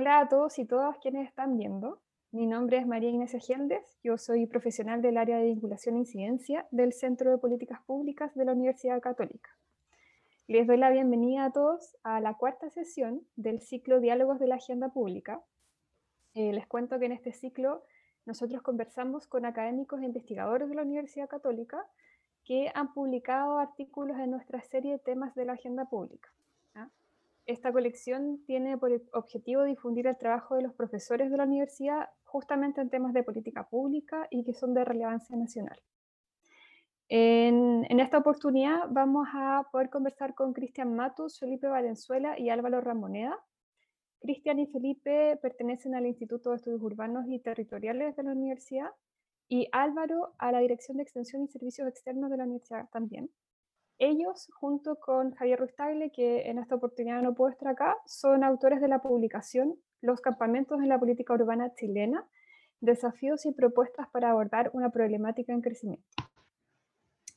Hola a todos y todas quienes están viendo. Mi nombre es María Ignacia Gieldes, yo soy profesional del área de vinculación e incidencia del Centro de Políticas Públicas de la Universidad Católica. Les doy la bienvenida a todos a la cuarta sesión del ciclo Diálogos de la Agenda Pública. Eh, les cuento que en este ciclo nosotros conversamos con académicos e investigadores de la Universidad Católica que han publicado artículos en nuestra serie temas de la agenda pública. Esta colección tiene por objetivo difundir el trabajo de los profesores de la universidad justamente en temas de política pública y que son de relevancia nacional. En, esta oportunidad vamos a poder conversar con Cristian Matus, Felipe Valenzuela y Álvaro Ramoneda. Cristian y Felipe pertenecen al Instituto de Estudios Urbanos y Territoriales de la universidad y Álvaro a la Dirección de Extensión y Servicios Externos de la universidad también. Ellos, junto con Javier Ruiz que en esta oportunidad no puedo estar acá, son autores de la publicación Los campamentos en la política urbana chilena, desafíos y propuestas para abordar una problemática en crecimiento.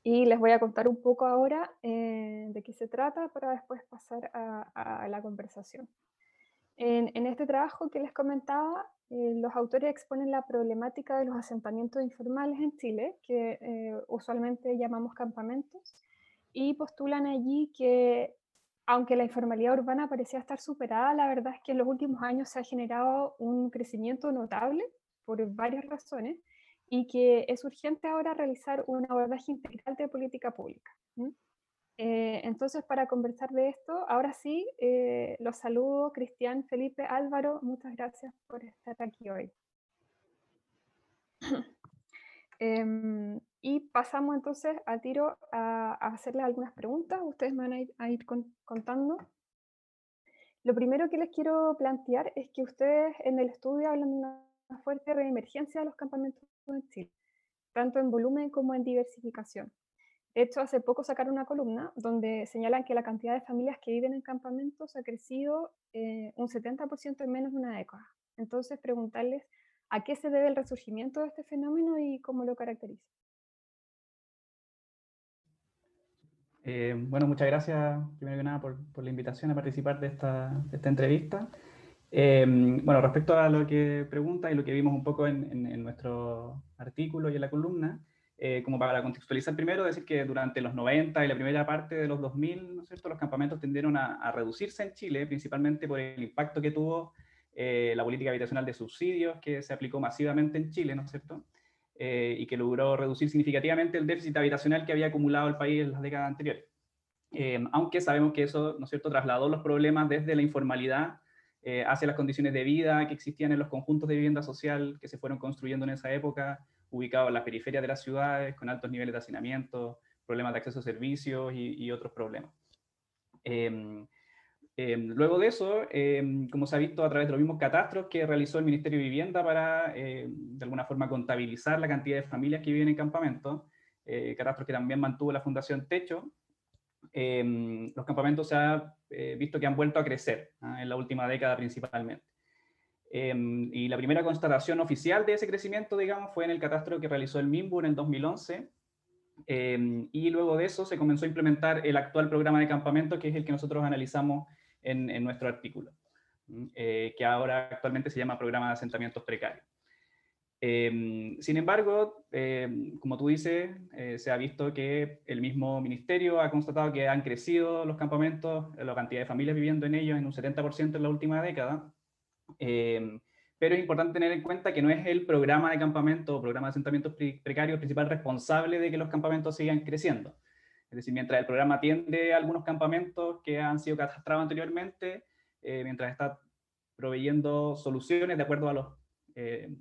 Y les voy a contar un poco ahora eh, de qué se trata para después pasar a, la conversación. En, este trabajo que les comentaba, eh, los autores exponen la problemática de los asentamientos informales en Chile, que eh, usualmente llamamos campamentos, y postulan allí que aunque la informalidad urbana parecía estar superada, la verdad es que en los últimos años se ha generado un crecimiento notable por varias razones y que es urgente ahora realizar un abordaje integral de política pública. Eh, entonces, para conversar de esto, ahora sí, eh, los saludo, Cristian, Felipe, Álvaro, muchas gracias por estar aquí hoy. Em, y pasamos entonces al tiro a, hacerles algunas preguntas. Ustedes me van a ir, contando. Lo primero que les quiero plantear es que ustedes en el estudio hablan de una fuerte reemergencia de los campamentos en Chile, tanto en volumen como en diversificación. De hecho, hace poco sacaron una columna donde señalan que la cantidad de familias que viven en campamentos ha crecido eh, un 70% en menos de una década. Entonces, preguntarles ¿A qué se debe el resurgimiento de este fenómeno y cómo lo caracteriza? Eh, bueno, muchas gracias, primero que nada, por, la invitación a participar de esta, entrevista. Eh, bueno, respecto a lo que pregunta y lo que vimos un poco en, nuestro artículo y en la columna, eh, como para contextualizar primero, decir que durante los 90 y la primera parte de los 2000, ¿no es cierto?, los campamentos tendieron a, a reducirse en Chile, principalmente por el impacto que tuvo eh, la política habitacional de subsidios que se aplicó masivamente en Chile, ¿no es cierto? Eh, y que logró reducir significativamente el déficit habitacional que había acumulado el país en las décadas anteriores. Eh, aunque sabemos que eso, ¿no es cierto?, trasladó los problemas desde la informalidad hacia las condiciones de vida que existían en los conjuntos de vivienda social que se fueron construyendo en esa época, ubicados en las periferias de las ciudades, con altos niveles de hacinamiento, problemas de acceso a servicios y, y otros problemas. Em, luego de eso, em, como se ha visto a través de los mismos catastros que realizó el Ministerio de Vivienda para, em, de alguna forma, contabilizar la cantidad de familias que viven en campamentos, eh, catastros que también mantuvo la Fundación Techo, los campamentos se ha eh, visto que han vuelto a crecer ¿ah? en la última década principalmente. y la primera constatación oficial de ese crecimiento, digamos, fue en el catastro que realizó el MIMBU en el 2011, y luego de eso se comenzó a implementar el actual programa de campamento, que es el que nosotros analizamos en, nuestro artículo, eh, que ahora actualmente se llama Programa de Asentamientos Precarios. Em, sin embargo, em, como tú dices, eh, se ha visto que el mismo ministerio ha constatado que han crecido los campamentos, la cantidad de familias viviendo en ellos en un 70% en la última década. Em, pero es importante tener en cuenta que no es el programa de campamento o programa de asentamientos precarios principal responsable de que los campamentos sigan creciendo. Es decir, mientras el programa atiende algunos campamentos que han sido catastrados anteriormente, eh, mientras está proveyendo soluciones de acuerdo a los, eh,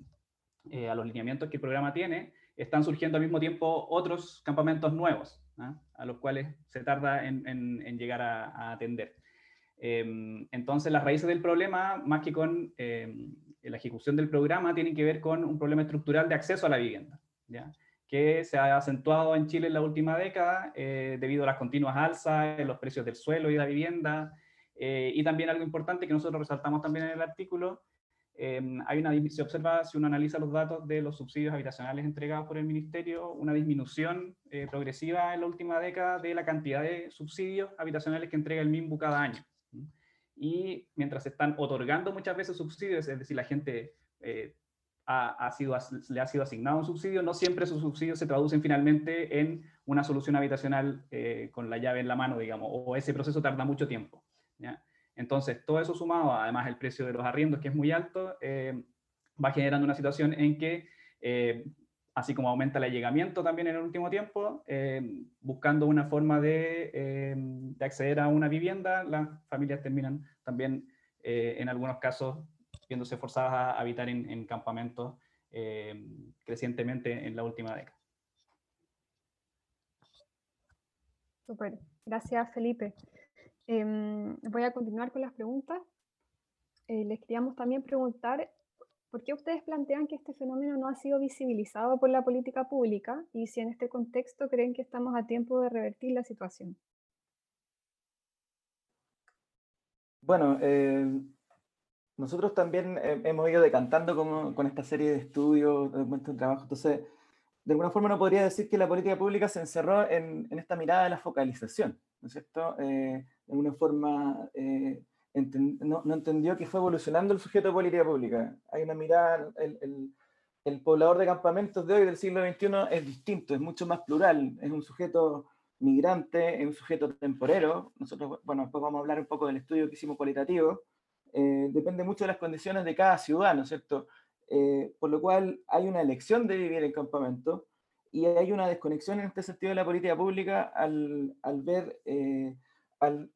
eh, a los lineamientos que el programa tiene, están surgiendo al mismo tiempo otros campamentos nuevos, ¿ah? a los cuales se tarda en, en, llegar a, a atender. Em, entonces, las raíces del problema, más que con em, la ejecución del programa, tienen que ver con un problema estructural de acceso a la vivienda. ¿ya? Que se ha acentuado en Chile en la última década eh, debido a las continuas alzas en los precios del suelo y la vivienda. Eh, y también algo importante que nosotros resaltamos también en el artículo, eh, hay una, se observa, si uno analiza los datos de los subsidios habitacionales entregados por el Ministerio, una disminución progresiva en la última década de la cantidad de subsidios habitacionales que entrega el MIMBU cada año. y mientras se están otorgando muchas veces subsidios, es decir, la gente eh, le ha sido asignado un subsidio, no siempre esos subsidios se traducen finalmente en una solución habitacional eh, con la llave en la mano, digamos, o ese proceso tarda mucho tiempo. Entonces, todo eso sumado, además el precio de los arriendos, que es muy alto, eh, va generando una situación en que, eh, así como aumenta el allegamiento también en el último tiempo, buscando una forma de, acceder a una vivienda, las familias terminan también, en algunos casos, viéndose forzadas a habitar en, campamentos eh, crecientemente en la última década. Super, gracias Felipe. Em, voy a continuar con las preguntas. Eh, les queríamos también preguntar por qué ustedes plantean que este fenómeno no ha sido visibilizado por la política pública y si en este contexto creen que estamos a tiempo de revertir la situación. Bueno, eh, nosotros también eh, hemos ido decantando con esta serie de estudios, de trabajo. Entonces, de alguna forma no podría decir que la política pública se encerró en, esta mirada de la focalización, ¿no es cierto? Eh, de alguna forma eh, no, entendió que fue evolucionando el sujeto de política pública. Hay una mirada, el, el, poblador de campamentos de hoy, del siglo XXI, es distinto, es mucho más plural, es un sujeto migrante, es un sujeto temporero. Nosotros, bueno, después vamos a hablar un poco del estudio que hicimos cualitativo eh, depende mucho de las condiciones de cada ciudadano, cierto? Eh, por lo cual hay una elección de vivir en campamento y hay una desconexión en este sentido de la política pública al, al ver, eh, al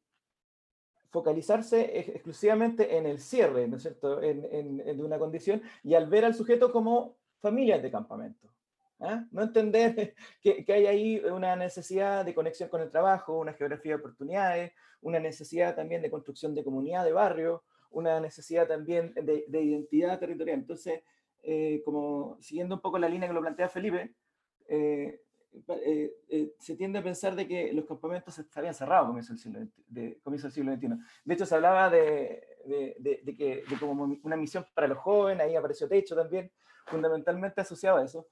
focalizarse exclusivamente en el cierre, ¿no es cierto?, en, en, una condición y al ver al sujeto como familias de campamento. ¿ah? No entender que, que, hay ahí una necesidad de conexión con el trabajo, una geografía de oportunidades, una necesidad también de construcción de comunidad, de barrio, una necesidad también de, identidad territorial. Entonces, eh, como siguiendo un poco la línea que lo plantea Felipe, eh, eh, se tiende a pensar de que los campamentos estarían cerrados comienzo del siglo, de, comienzo del siglo XXI. De hecho, se hablaba de, de, que, de como una misión para los jóvenes, ahí apareció Techo también, fundamentalmente asociado a eso,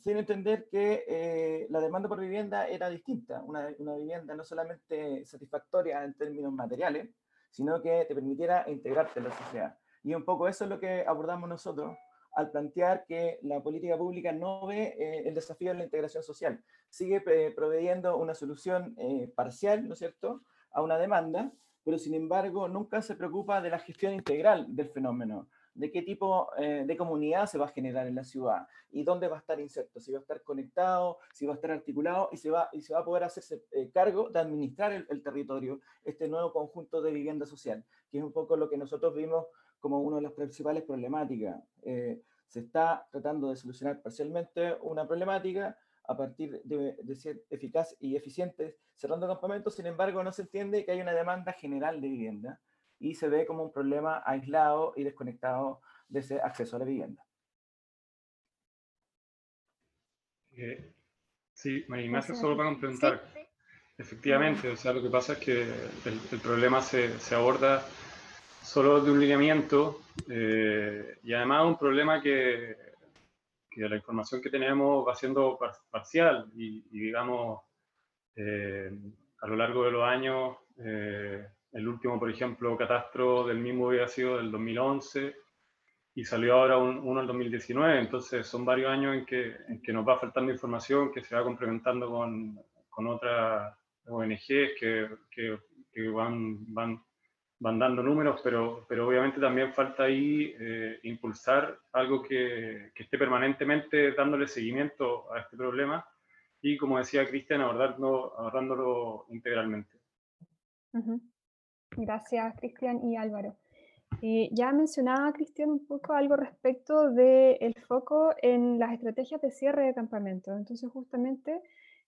sin entender que la demanda por vivienda era distinta, una, una vivienda no solamente satisfactoria en términos materiales, sino que te permitiera integrarte en la sociedad. Y un poco eso es lo que abordamos nosotros al plantear que la política pública no ve eh, el desafío de la integración social, sigue eh, proveyendo una solución eh, parcial, ¿no es cierto?, a una demanda, pero sin embargo nunca se preocupa de la gestión integral del fenómeno, de qué tipo eh, de comunidad se va a generar en la ciudad y dónde va a estar inserto, si va a estar conectado, si va a estar articulado y se va, y se va a poder hacerse eh, cargo de administrar el, territorio, este nuevo conjunto de vivienda social, que es un poco lo que nosotros vimos como una de las principales problemáticas. Eh, se está tratando de solucionar parcialmente una problemática a partir de, de, ser eficaz y eficiente cerrando campamentos, sin embargo no se entiende que hay una demanda general de vivienda y se ve como un problema aislado y desconectado de ese acceso a la vivienda. Eh, sí, María Ignacia, solo para complementar. Efectivamente, o sea, lo que pasa es que el, problema se, se, aborda solo de un lineamiento eh, y además un problema que, que, la información que tenemos va siendo parcial y, digamos, eh, a lo largo de los años el último, por ejemplo, catastro del mismo había sido del 2011 y salió ahora uno en 2019. Entonces son varios años en que, en que nos va faltando información que se va complementando con, con otras ONGs que, que, que, van, van, van dando números, pero, pero obviamente también falta ahí eh, impulsar algo que, que, esté permanentemente dándole seguimiento a este problema y, como decía Cristian, abordarlo, abordándolo integralmente. Gracias, Cristian y Álvaro. Eh, ya mencionaba Cristian un poco algo respecto del foco en las estrategias de cierre de campamentos. Entonces, justamente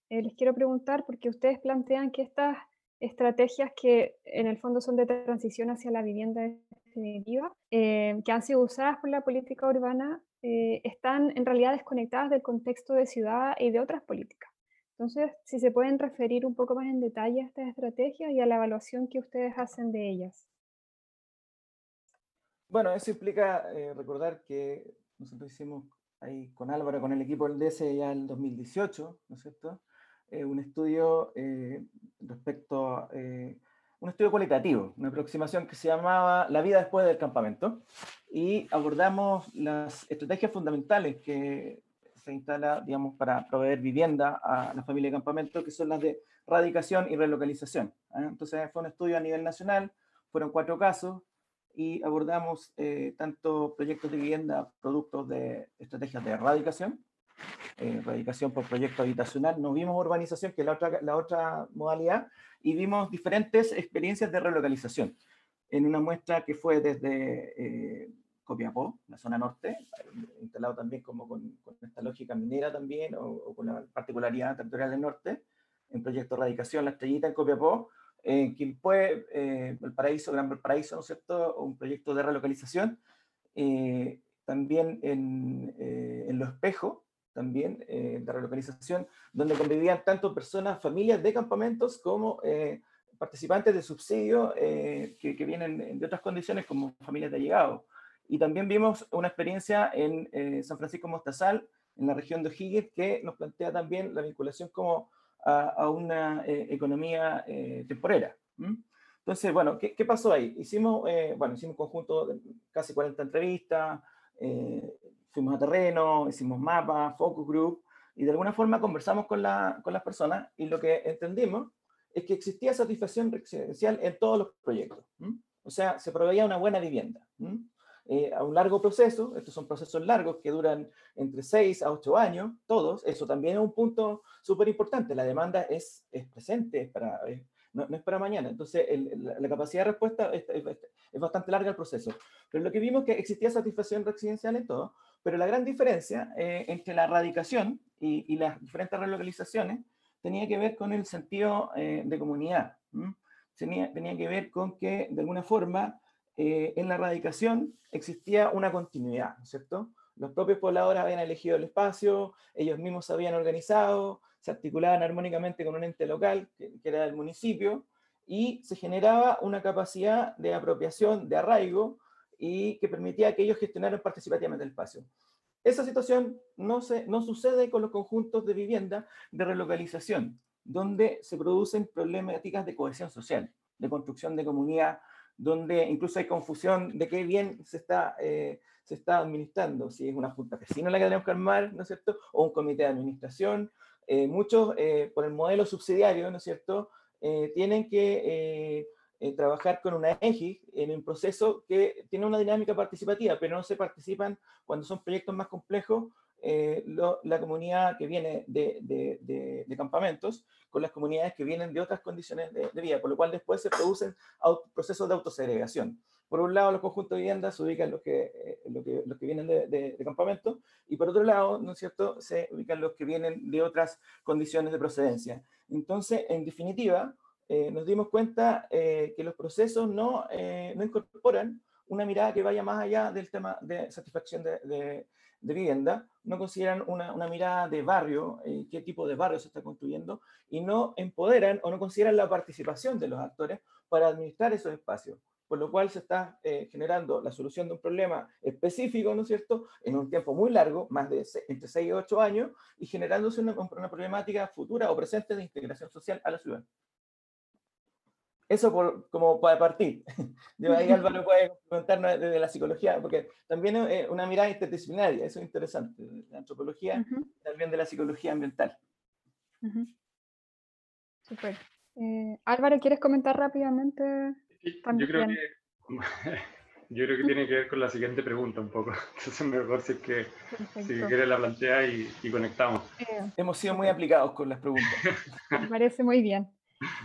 eh, les quiero preguntar, porque ustedes plantean que estas estrategias que en el fondo son de transición hacia la vivienda definitiva, eh, que han sido usadas por la política urbana, están en realidad desconectadas del contexto de ciudad y de otras políticas. Entonces, si se pueden referir un poco más en detalle a estas estrategias y a la evaluación que ustedes hacen de ellas. Bueno, eso implica eh, recordar que nosotros hicimos ahí con Álvaro, con el equipo del DS ya en 2018, ¿no es cierto? Eh, un estudio eh, respecto a un estudio cualitativo, una aproximación que se llamaba La vida después del campamento, y abordamos las estrategias fundamentales que se instala, digamos, para proveer vivienda a la familia de campamento, que son las de radicación y relocalización. ¿eh? Entonces fue un estudio a nivel nacional, fueron cuatro casos, y abordamos eh, tanto proyectos de vivienda, productos de estrategias de erradicación, eh, por proyecto habitacional, no vimos urbanización, que es la otra, la otra modalidad, y vimos diferentes experiencias de relocalización. En una muestra que fue desde eh, Copiapó, la zona norte, instalado también como con, esta lógica minera también, o, con la particularidad territorial del norte, en proyecto Radicación, La Estrellita en Copiapó, en Quilpue, eh, el Paraíso, Gran Valparaíso, ¿no es cierto?, un proyecto de relocalización, eh, también en, eh, en Los Espejos, también eh, de relocalización, donde convivían tanto personas, familias de campamentos, como participantes de subsidio que, que, vienen de otras condiciones, como familias de allegados. Y también vimos una experiencia en San Francisco Mostazal, en la región de O'Higgins, que nos plantea también la vinculación como a, una eh, economía eh, temporera. Entonces, bueno, ¿qué, pasó ahí? Hicimos, eh, bueno, hicimos un conjunto de casi 40 entrevistas, fuimos a terreno, hicimos mapas, focus group, y de alguna forma conversamos con, la, con las personas y lo que entendimos es que existía satisfacción residencial en todos los proyectos. O sea, se proveía una buena vivienda. Eh, a un largo proceso, estos son procesos largos que duran entre 6 a 8 años, todos, eso también es un punto súper importante, la demanda es, es presente, es para, no, es para mañana, entonces la, capacidad de respuesta es, es, bastante larga el proceso, pero lo que vimos es que existía satisfacción residencial en todo, pero la gran diferencia eh, entre la radicación y, y, las diferentes relocalizaciones tenía que ver con el sentido eh, de comunidad, tenía, tenía que ver con que de alguna forma eh, en la radicación existía una continuidad, ¿no es cierto? Los propios pobladores habían elegido el espacio, ellos mismos se habían organizado, se articulaban armónicamente con un ente local, que, era el municipio, y se generaba una capacidad de apropiación, de arraigo, y que permitía que ellos gestionaran participativamente el espacio. Esa situación no, se, no sucede con los conjuntos de vivienda de relocalización, donde se producen problemáticas de cohesión social, de construcción de comunidad, donde incluso hay confusión de qué bien se está, eh, se está administrando, si es una junta vecina la que tenemos que armar, ¿no es cierto?, o un comité de administración. Eh, muchos, eh, por el modelo subsidiario, ¿no es cierto?, tienen que trabajar con una EGI en un proceso que tiene una dinámica participativa, pero no se participan cuando son proyectos más complejos eh, la comunidad que viene de, de, campamentos con las comunidades que vienen de otras condiciones de, vida, por lo cual después se producen procesos de autosegregación. Por un lado, los conjuntos de viviendas se ubican los que, eh, los que, los que vienen de, campamentos, y por otro lado, ¿no es cierto?, se ubican los que vienen de otras condiciones de procedencia. Entonces, en definitiva, eh, nos dimos cuenta que los procesos no, no incorporan una mirada que vaya más allá del tema de satisfacción de, de vivienda, no consideran una, una mirada de barrio, eh, qué tipo de barrio se está construyendo, y no empoderan o no consideran la participación de los actores para administrar esos espacios. Por lo cual se está eh, generando la solución de un problema específico, ¿no es cierto?, en un tiempo muy largo, más de entre 6 y 8 años, y generándose una, una problemática futura o presente de integración social a la ciudad. Eso por, como para partir. De ahí Álvaro puede comentarnos desde la psicología, porque también es una mirada interdisciplinaria, eso es interesante, la antropología, también de la psicología ambiental. Super. Eh, Álvaro, ¿quieres comentar rápidamente? Yo creo, que, yo creo que tiene que ver con la siguiente pregunta un poco. Entonces mejor si es que si quieres la plantea y, y conectamos. Eh, Hemos sido muy aplicados con las preguntas. Me parece muy bien.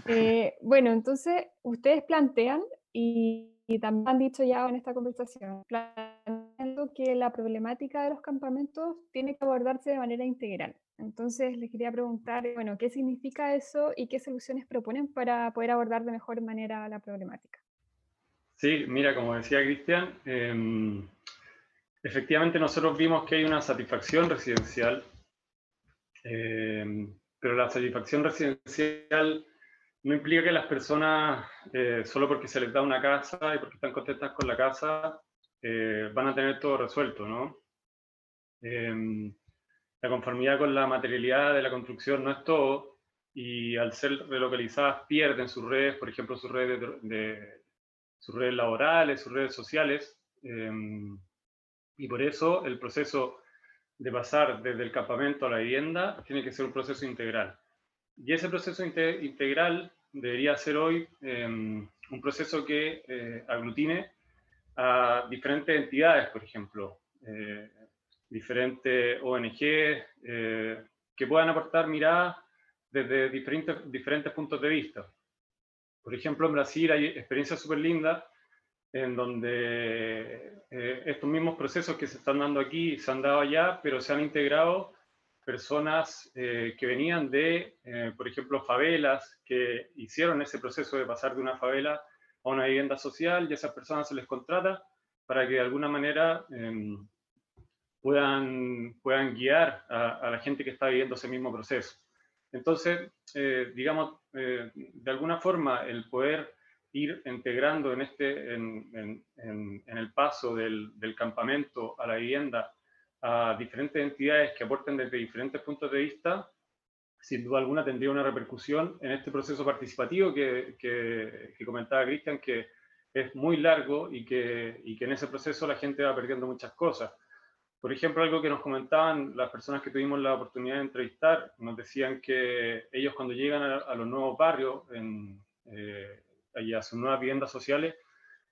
Eh, bueno, entonces ustedes plantean y, también han dicho ya en esta conversación, que la problemática de los campamentos tiene que abordarse de manera integral. Entonces les quería preguntar, bueno, ¿qué significa eso y qué soluciones proponen para poder abordar de mejor manera la problemática? Sí, mira, como decía Cristian, em, efectivamente nosotros vimos que hay una satisfacción residencial, em, pero la satisfacción residencial no implica que las personas, eh, solo porque se les da una casa y porque están contentas con la casa, eh, van a tener todo resuelto, ¿no? Em, la conformidad con la materialidad de la construcción no es todo, y al ser relocalizadas pierden sus redes, por ejemplo, sus redes, de, sus redes laborales, sus redes sociales, em, y por eso el proceso de pasar desde el campamento a la vivienda tiene que ser un proceso integral. Y ese proceso integral debería ser hoy em, un proceso que eh, aglutine a diferentes entidades, por ejemplo, eh, diferentes ONG, eh, que puedan aportar miradas desde diferentes, diferentes puntos de vista. Por ejemplo, en Brasil hay experiencias súper lindas en donde estos mismos procesos que se están dando aquí se han dado allá, pero se han integrado personas eh, que venían de, eh, por ejemplo, favelas, que hicieron ese proceso de pasar de una favela a una vivienda social y a esas personas se les contrata para que de alguna manera em, puedan, puedan guiar a, la gente que está viviendo ese mismo proceso. Entonces, eh, digamos, de alguna forma, el poder ir integrando en, este, en el paso del, del, campamento a la vivienda a diferentes entidades que aporten desde diferentes puntos de vista, sin duda alguna tendría una repercusión en este proceso participativo que, que, que comentaba Cristian, que es muy largo y que, y que en ese proceso la gente va perdiendo muchas cosas. Por ejemplo, algo que nos comentaban las personas que tuvimos la oportunidad de entrevistar, nos decían que ellos cuando llegan a, los nuevos barrios, en, eh, a sus nuevas viviendas sociales,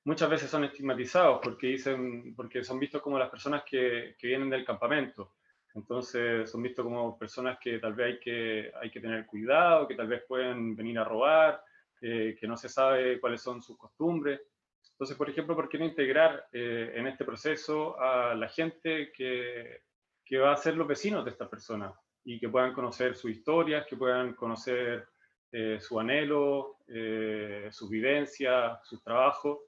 muchas veces son estigmatizados porque, dicen, porque son vistos como las personas que, que vienen del campamento. Entonces son vistos como personas que tal vez hay que, hay que tener cuidado, que tal vez pueden venir a robar, eh, que no se sabe cuáles son sus costumbres. Entonces, por ejemplo, ¿por qué no integrar eh, en este proceso a la gente que, que, va a ser los vecinos de esta persona y que puedan conocer sus historias, que puedan conocer eh, su anhelo, eh, sus vivencias, sus trabajos?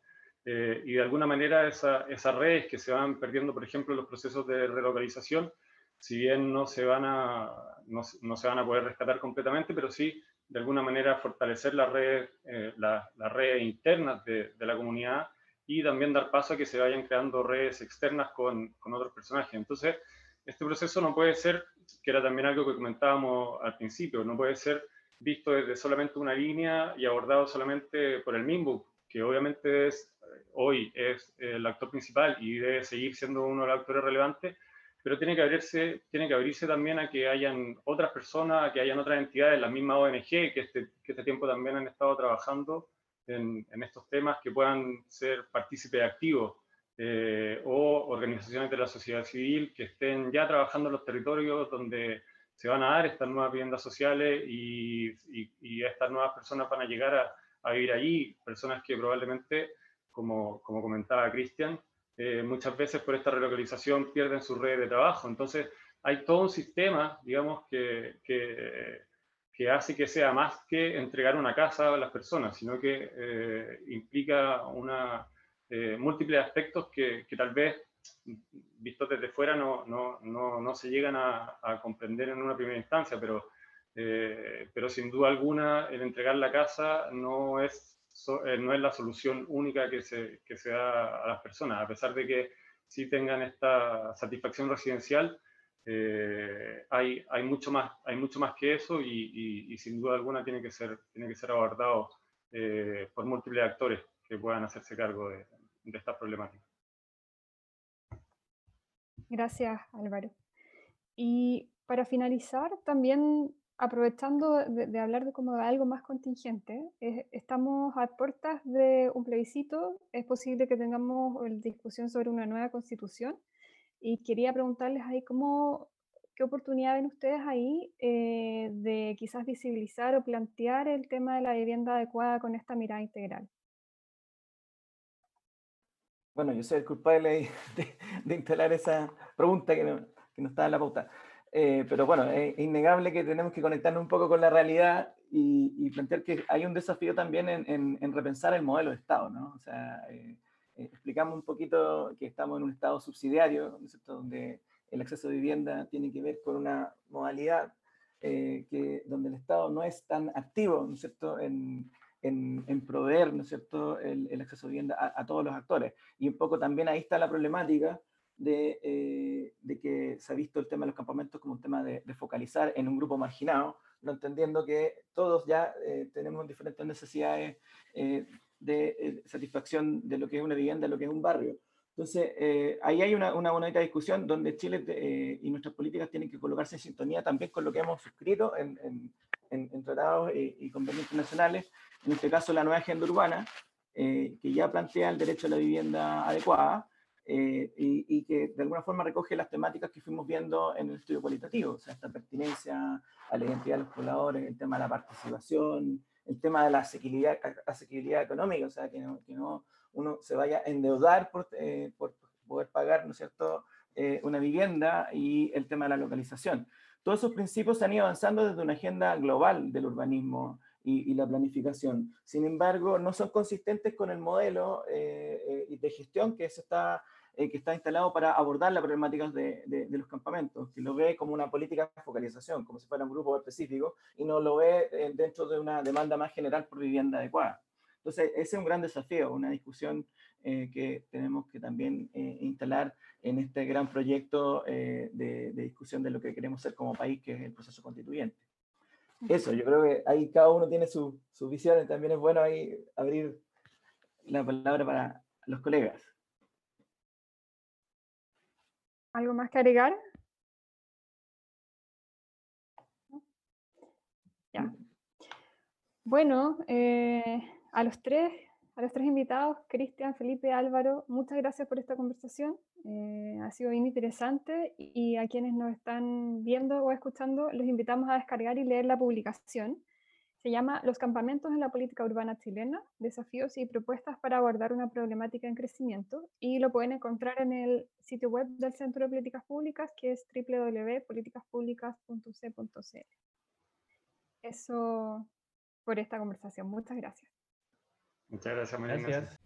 Y de alguna manera esa, esas redes que se van perdiendo, por ejemplo, los procesos de relocalización, si bien no se van a, no, no se van a poder rescatar completamente, pero sí de alguna manera fortalecer las redes, eh, la, redes internas de, de, la comunidad y también dar paso a que se vayan creando redes externas con, con, otros personajes. Entonces, este proceso no puede ser, que era también algo que comentábamos al principio, no puede ser visto desde solamente una línea y abordado solamente por el MIMBU, que obviamente es, hoy es el actor principal y debe seguir siendo uno de los actores relevantes, pero tiene que abrirse, tiene que abrirse también a que hayan otras personas, a que hayan otras entidades, las mismas ONG, que este, que este tiempo también han estado trabajando en, en estos temas, que puedan ser partícipes activos, eh, o organizaciones de la sociedad civil que estén ya trabajando en los territorios donde se van a dar estas nuevas viviendas sociales y, y, y estas nuevas personas van a llegar a, a vivir allí, personas que probablemente, como, como comentaba Cristian, eh, muchas veces por esta relocalización pierden su red de trabajo. Entonces, hay todo un sistema, digamos, que, que, que, hace que sea más que entregar una casa a las personas, sino que eh, implica una, eh, múltiples aspectos que, que, tal vez, vistos desde fuera, no, no, no, no se llegan a, a, comprender en una primera instancia, pero, pero sin duda alguna el entregar la casa no es eh, no es la solución única que se, que se da a las personas, a pesar de que sí tengan esta satisfacción residencial, eh, hay, hay, mucho más, hay mucho más que eso y, sin duda alguna tiene que ser, tiene que ser abordado eh, por múltiples actores que puedan hacerse cargo de, de esta problemática. Gracias, Álvaro. Y para finalizar, también aprovechando de, hablar de como algo más contingente, estamos a puertas de un plebiscito, es posible que tengamos discusión sobre una nueva constitución y quería preguntarles ahí cómo, qué oportunidad ven ustedes ahí eh, de quizás visibilizar o plantear el tema de la vivienda adecuada con esta mirada integral. Bueno, yo soy el culpable de, de instalar esa pregunta que no, que no estaba en la pauta. Eh, pero bueno, es innegable que tenemos que conectarnos un poco con la realidad y, plantear que hay un desafío también en, en, repensar el modelo de Estado, ¿no? O sea, eh, eh, explicamos un poquito que estamos en un Estado subsidiario, ¿no es cierto? donde el acceso a vivienda tiene que ver con una modalidad que, donde el Estado no es tan activo, ¿no es cierto?, en, en, proveer, ¿no es cierto?, el, el acceso a vivienda a, a, todos los actores. Y un poco también ahí está la problemática eh, de, que se ha visto el tema de los campamentos como un tema de, focalizar en un grupo marginado, no entendiendo que todos ya eh, tenemos diferentes necesidades eh, de satisfacción de lo que es una vivienda, de lo que es un barrio. Entonces, ahí hay una, una, bonita discusión donde Chile y nuestras políticas tienen que colocarse en sintonía también con lo que hemos suscrito en, tratados y, convenios internacionales, en este caso la nueva agenda urbana, que ya plantea el derecho a la vivienda adecuada, eh, y, que de alguna forma recoge las temáticas que fuimos viendo en el estudio cualitativo, o sea, esta pertinencia a la identidad de los pobladores, el tema de la participación, el tema de la asequibilidad, asequibilidad económica, o sea, que no, que no uno se vaya a endeudar por, eh, por poder pagar, ¿no es cierto?, eh, una vivienda y el tema de la localización. Todos esos principios se han ido avanzando desde una agenda global del urbanismo y, la planificación. Sin embargo, no son consistentes con el modelo eh, eh, de gestión que, se está, eh, que está instalado para abordar las problemáticas de, de, los campamentos, que lo ve como una política de focalización, como si fuera un grupo específico, y no lo ve dentro de una demanda más general por vivienda adecuada. Entonces, ese es un gran desafío, una discusión que tenemos que también instalar en este gran proyecto de, de discusión de lo que queremos ser como país, que es el proceso constituyente eso, yo creo que ahí cada uno tiene su, su visión y también es bueno ahí abrir la palabra para los colegas. ¿Algo más que agregar? Ya. Bueno, eh, a los tres a los tres invitados, Cristian, Felipe, Álvaro, muchas gracias por esta conversación. Eh, ha sido bien interesante y a quienes nos están viendo o escuchando, los invitamos a descargar y leer la publicación. Se llama Los campamentos en la política urbana chilena, desafíos y propuestas para abordar una problemática en crecimiento y lo pueden encontrar en el sitio web del Centro de Políticas Públicas que es www.politicaspublicas.c.cl. Eso por esta conversación. Muchas gracias. Muchas gracias, María. Gracias.